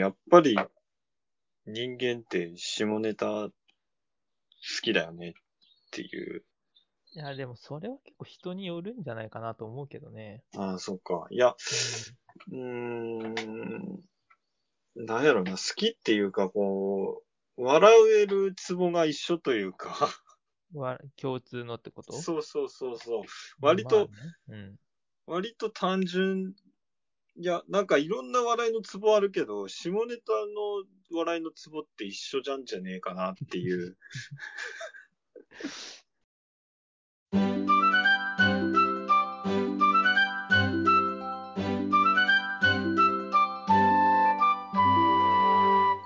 やっぱり人間って下ネタ好きだよねっていう。いや、でもそれは結構人によるんじゃないかなと思うけどね。ああ、そっか。いや、うーん、なんやろな、好きっていうか、こう、笑えるツボが一緒というか、うん、わ共通のってこと？そうそうそうそう。割と、まあね割と単純、いや、なんかいろんな笑いのツボあるけど、下ネタの笑いのツボって一緒じゃんじゃねえかなっていう。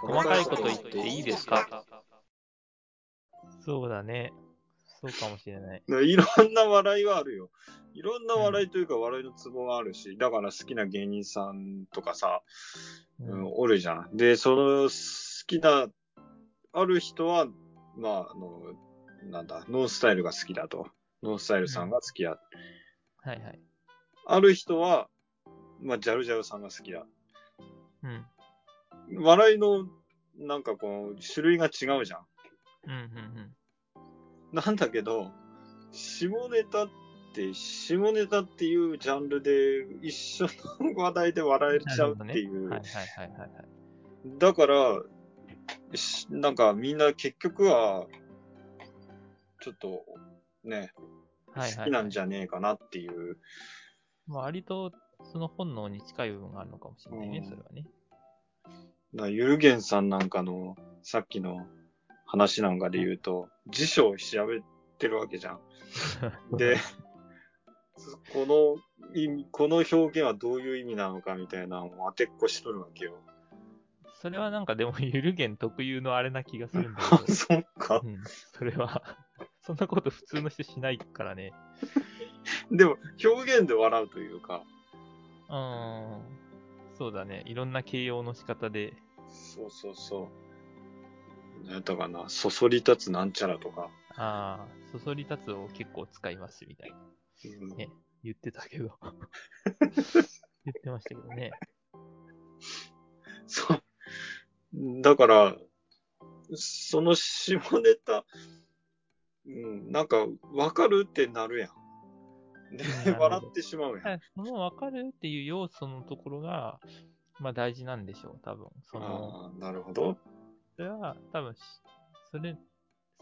細かいこと言っていいですか？そうだね。そうかもしれない。いろんな笑いはあるよ。いろんな笑いというか笑いのツボがあるし、だから好きな芸人さんとかさ、うん、おるじゃん。で、その好きな、ある人は、まあ、あの、なんだ、ノースタイルが好きだと。ノースタイルさんが好きだ。はいはい。ある人は、まあ、ジャルジャルさんが好きだ。うん。笑いの、なんかこう、種類が違うじゃん。うんうんうん。なんだけど、下ネタって、下ネタっていうジャンルで一緒の話題で笑えちゃうっていう。はいはいはいはい、はい。だから、しなんかみんな結局は、ちょっと、ね、はいはいはい好きなんじゃねえかなっていう。まあ、割とその本能に近い部分があるのかもしれないね、うんそれはね。だユルゲンさんなんかの、さっきの話なんかで言うと、辞書を調べてるわけじゃん。で、この意味、この表現はどういう意味なのかみたいなのを当てっこしとるわけよ。それはなんかでも、ゆるげん特有のあれな気がするんだ あけ、ど。そっかう。ん、それは、そんなこと普通の人しないからね。でも、表現で笑うというか、うーん。そうだね。いろんな形容の仕方で。そうそうそう。なんやったかな、そそり立つなんちゃらとか。ああ、そそり立つを結構使いますみたいな。うんね言ってたけど。言ってましたけどね。そう。だから、その下ネタ、うん、なんか、わかるってなるやん。で笑ってしまうやん。その分かるっていう要素のところが、まあ大事なんでしょう、多分。その、ああ、なるほど。それは多分し、それ、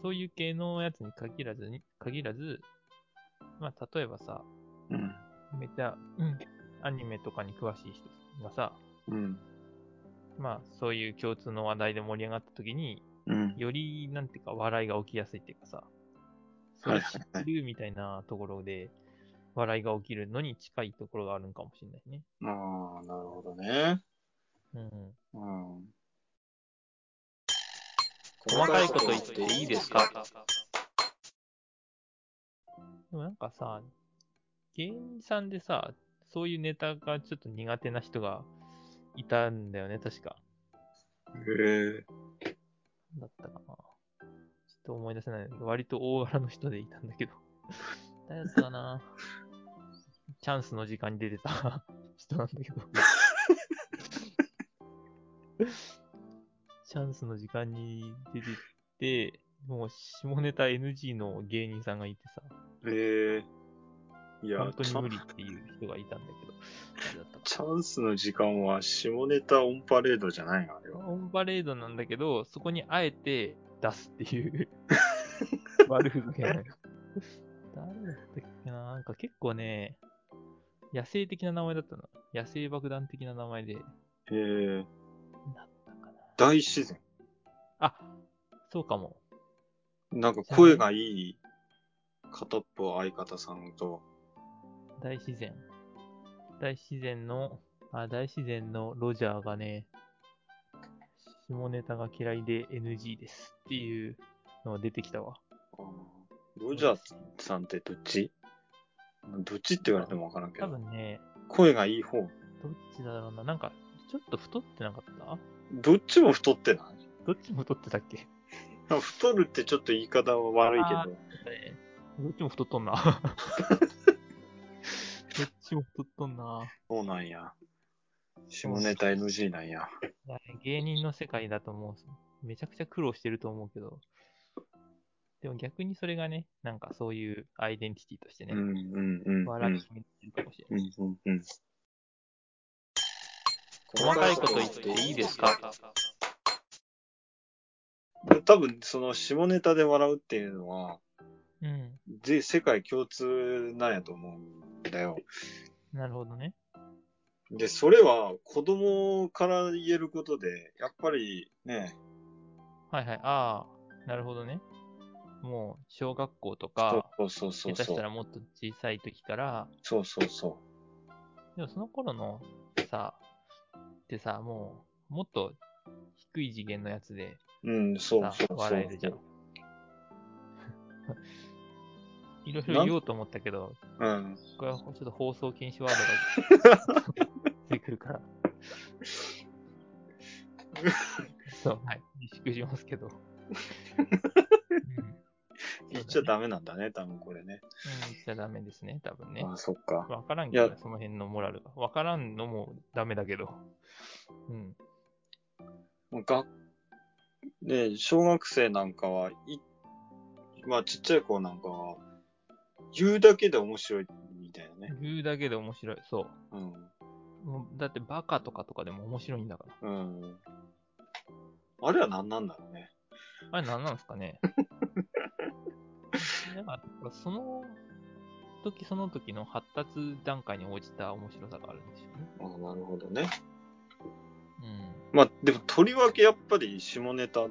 そういう系のやつに限らずに、限らず、まあ例えばさ、うん。めっちゃ、うん、アニメとかに詳しい人がさ、うん。まあそういう共通の話題で盛り上がった時に、うん。より、なんていうか、笑いが起きやすいっていうかさ、それ知ってるみたいなところで、笑いが起きるのに近いところがあるんかもしれないね。ああ、なるほどね。うん。うん。細かいこと言っていいですか？でもなんかさ、芸人さんでさ、そういうネタがちょっと苦手な人がいたんだよね、確か。へえ。だったかな。ちょっと思い出せない割と大柄の人でいたんだけど。誰だったかな？チャンスの時間に出てた人なんだけど。チャンスの時間に出てて、もう下ネタ NG の芸人さんがいてさ、へえ。いや本当に無理っていう人がいたんだけど、誰だったかチャンスの時間は下ネタオンパレードじゃないのあれは。オンパレードなんだけど、そこにあえて出すっていう 悪ふざけなのよ誰だったっけな？なんか結構ね、野生的な名前だったの。野生爆弾的な名前で。へえ。だったかな大自然。あ、そうかも。なんか声がいい片っぽ相方さんと、大自然。大自然の、あ、大自然のロジャーがね、下ネタが嫌いで NG ですっていうのが出てきたわ。ロジャーさんってどっち？どっちって言われてもわからんけ多ど。分ね、声がいい方。どっちだろうな。なんか、ちょっと太ってなかった？どっちも太ってない？どっちも太ってたっけ？太るってちょっと言い方は悪いけど。えどっちも太っとんな。どっちも太っとんな。そうなんや。下ネタ NG なんや。芸人の世界だともう、めちゃくちゃ苦労してると思うけど、でも逆にそれがね、なんかそういうアイデンティティとしてね、うんうんうん。笑い決めてるかもしれない。うんうんうん。細かいこと言っていいですか？多分、その下ネタで笑うっていうのは、うん。ぜ世界共通なんやと思うんだよ。なるほどね。で、それは子供から言えることで、やっぱりね、はいはい。ああ、なるほどね。もう、小学校とか、そうそうそう下手そう。したらもっと小さい時から、そうそうそでもその頃のさ、ってさ、もう、もっと低い次元のやつでう。うん、そうさそうそう。笑えるじゃん。いろいろ言おうと思ったけど、うん。これはちょっと放送禁止ワードが 出てくるから。そう、はい。自粛しますけど。うん言っちゃダメなんだね、多分これね。うん、言っちゃダメですね、多分ね。あそっか。わからんけどその辺のモラルが。わからんのもダメだけど。うん。が、ね、小学生なんかは、い、まあちっちゃい子なんかは、言うだけで面白いみたいなね。言うだけで面白い。そう。うん。もうだってバカとかとかでも面白いんだから。うん。あれは何なんだろうね。あれ何なんですかね だから、その時その時の発達段階に応じた面白さがあるんでしょうね。あなるほどね。うん。まあ、でも、とりわけやっぱり下ネタの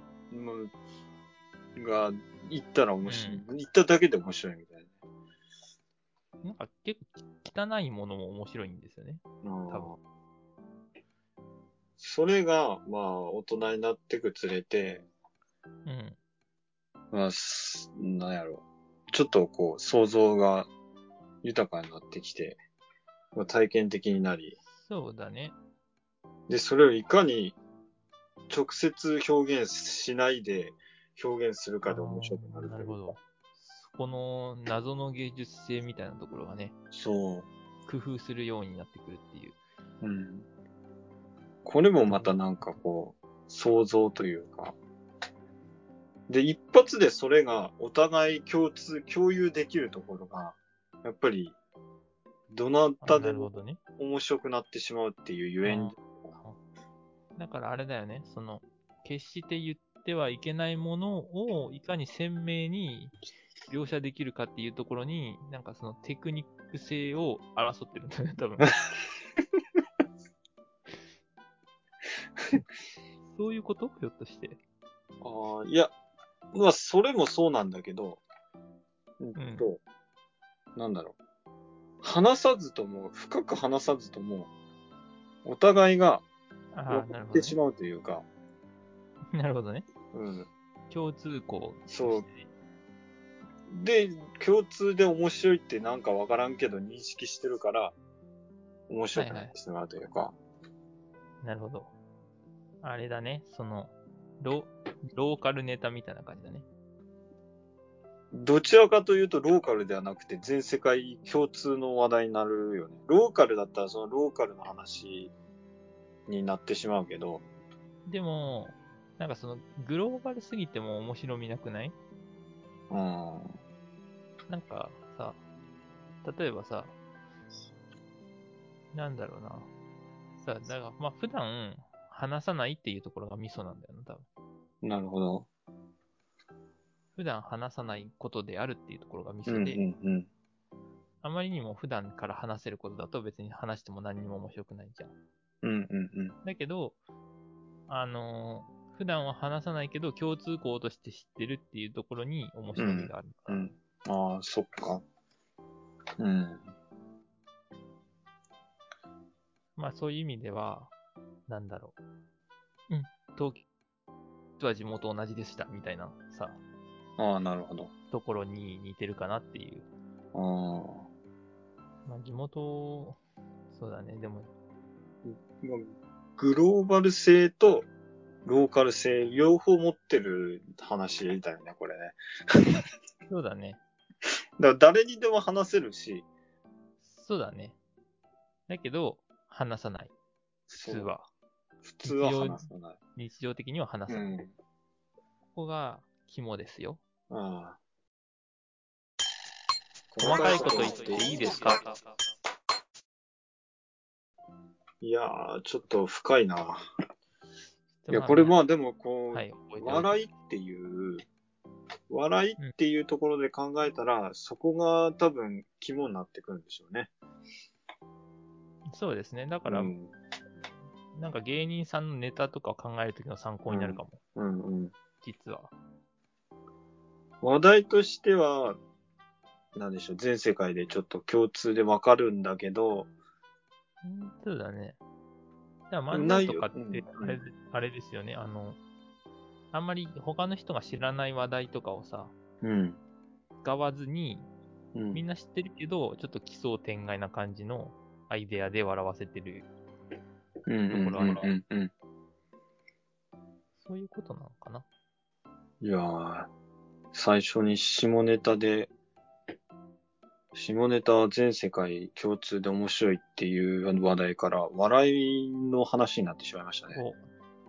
が言ったら面白い。言っただけで面白いみたいなんか結構汚いものも面白いんですよね。な。多分それが、まあ、大人になってくつれて、うん。まあ、すなんやろ。ちょっとこう、想像が豊かになってきて、まあ、体験的になり、そうだね。で、それをいかに直接表現しないで表現するかで面白くなるなるほど。そこの謎の芸術性みたいなところがね、そう。工夫するようになってくるっていう。うん。これもまたなんかこう、想像というか。で、一発でそれがお互い共通、共有できるところが、やっぱり、どなたでも。面白くなってしまうっていうゆえん。だからあれだよね、その、決して言ってはいけないものをいかに鮮明に描写できるかっていうところに、なんかそのテクニック性を争ってるんだよね、多分。そういうこと？ひょっとして。ああ、いや、まあ、それもそうなんだけど、うんと、なんだろう。話さずとも、深く話さずとも、お互いがああ、分なるほど、てしまうというか、なるほどね。うん。共通項。そう。で、共通で面白いってなんかわからんけど認識してるから、面白くなってしまうというか。なるほど。あれだね、その、ロローカルネタみたいな感じだね。どちらかというとローカルではなくて全世界共通の話題になるよね。ローカルだったらそのローカルの話になってしまうけど、でも、なんかその、グローバルすぎても面白みなくない？うん。なんかさ、例えばさ、なんだろうな。さ、だから、まあ普段話さないっていうところがミソなんだよな、るほど。普段話さないことであるっていうところがミうんうんソで、うん。あまりにも普段から話せることだと別に話しても何にも面白くないじゃん。うんうんうん。だけど、あのー普段は話さないけど共通項として知ってるっていうところに面白みがあるから。うん。ああ、そっか。うん。まあそういう意味では、なんだろう。うん、東京は地元同じでしたみたいなさ、ああ、なるほど。ところに似てるかなっていう。ああ。まあ地元、そうだね、でも、まあグローバル性とローカル性、両方持ってる話だよね、これね。そうだね、だから誰にでも話せるし、そうだね。だけど、話さない。普通は。普通は話さない。日常的には話うさない。ん。ここが肝ですよ。ああ。細かいこと言っていいですか？いやー、ちょっと深いな。いや、まあこれまあでもこう、はい、笑いっていう、笑いっていうところで考えたら、そこが多分肝になってくるんでしょうね。そうですね。だか、からうん。なんか芸人さんのネタとかを考えるときの参考になるかも。うんうん。実は。話題としては、なんでしょう、全世界でちょっと共通でわかるんだけど、うんそうだね。だから漫才とかってうんあれ、あれですよね。あの、あんまり他の人が知らない話題とかをさ、うん。使わずに、うん、みんな知ってるけど、ちょっと奇想天外な感じのアイデアで笑わせてる。うんうんうんうんうん。そういうことなのかな？いやー、最初に下ネタで、下ネタは全世界共通で面白いっていう話題から、笑いの話になってしまいましたね。お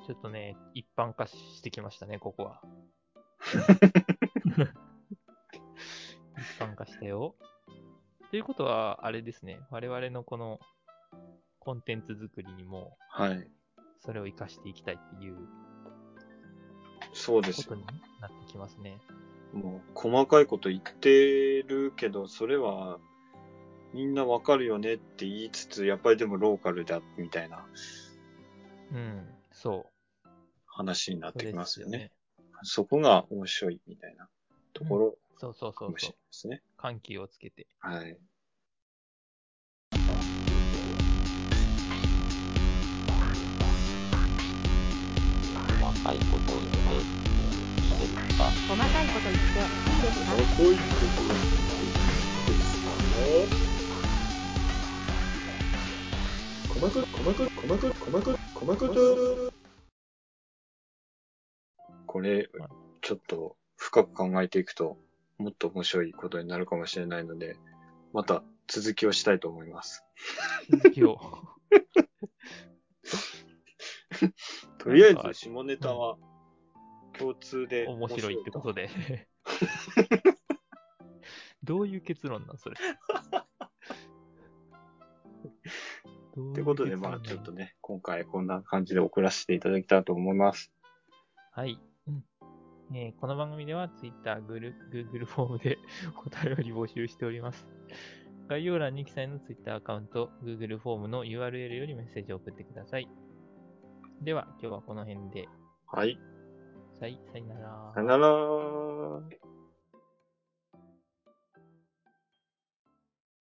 ちょっとね、一般化してきましたね、ここは。一般化したよ。ということは、あれですね、我々のこのコンテンツ作りにも、はい。それを活かしていきたいっていうそうですよことになってきますね。もう、細かいこと言ってるけど、それは、みんなわかるよねって言いつつ、やっぱりでもローカルだ、みたいなうん、そう。話になってきますよね。ね。そこが面白いみたいなところそうそうそうそうかもしれない。ですね。緩急をつけて。はい。れ、ちょっと深く考えていくと、もっと面白いことになるかもしれないので、また続きをしたいと思います。続きを。とりあえず、下ネタは共通で面白いってことで。どういう結論なんそれ？っ ってことで、まあちょっとね、今回こんな感じで送らせていただきたいと思います。はい。うんえーこの番組では Twitter、Google, Google フォームで お便り募集しております。概要欄に記載の Twitter アカウント、Google フォームの URL よりメッセージを送ってください。では、今日はこの辺で。はい。さい、さよならさよなら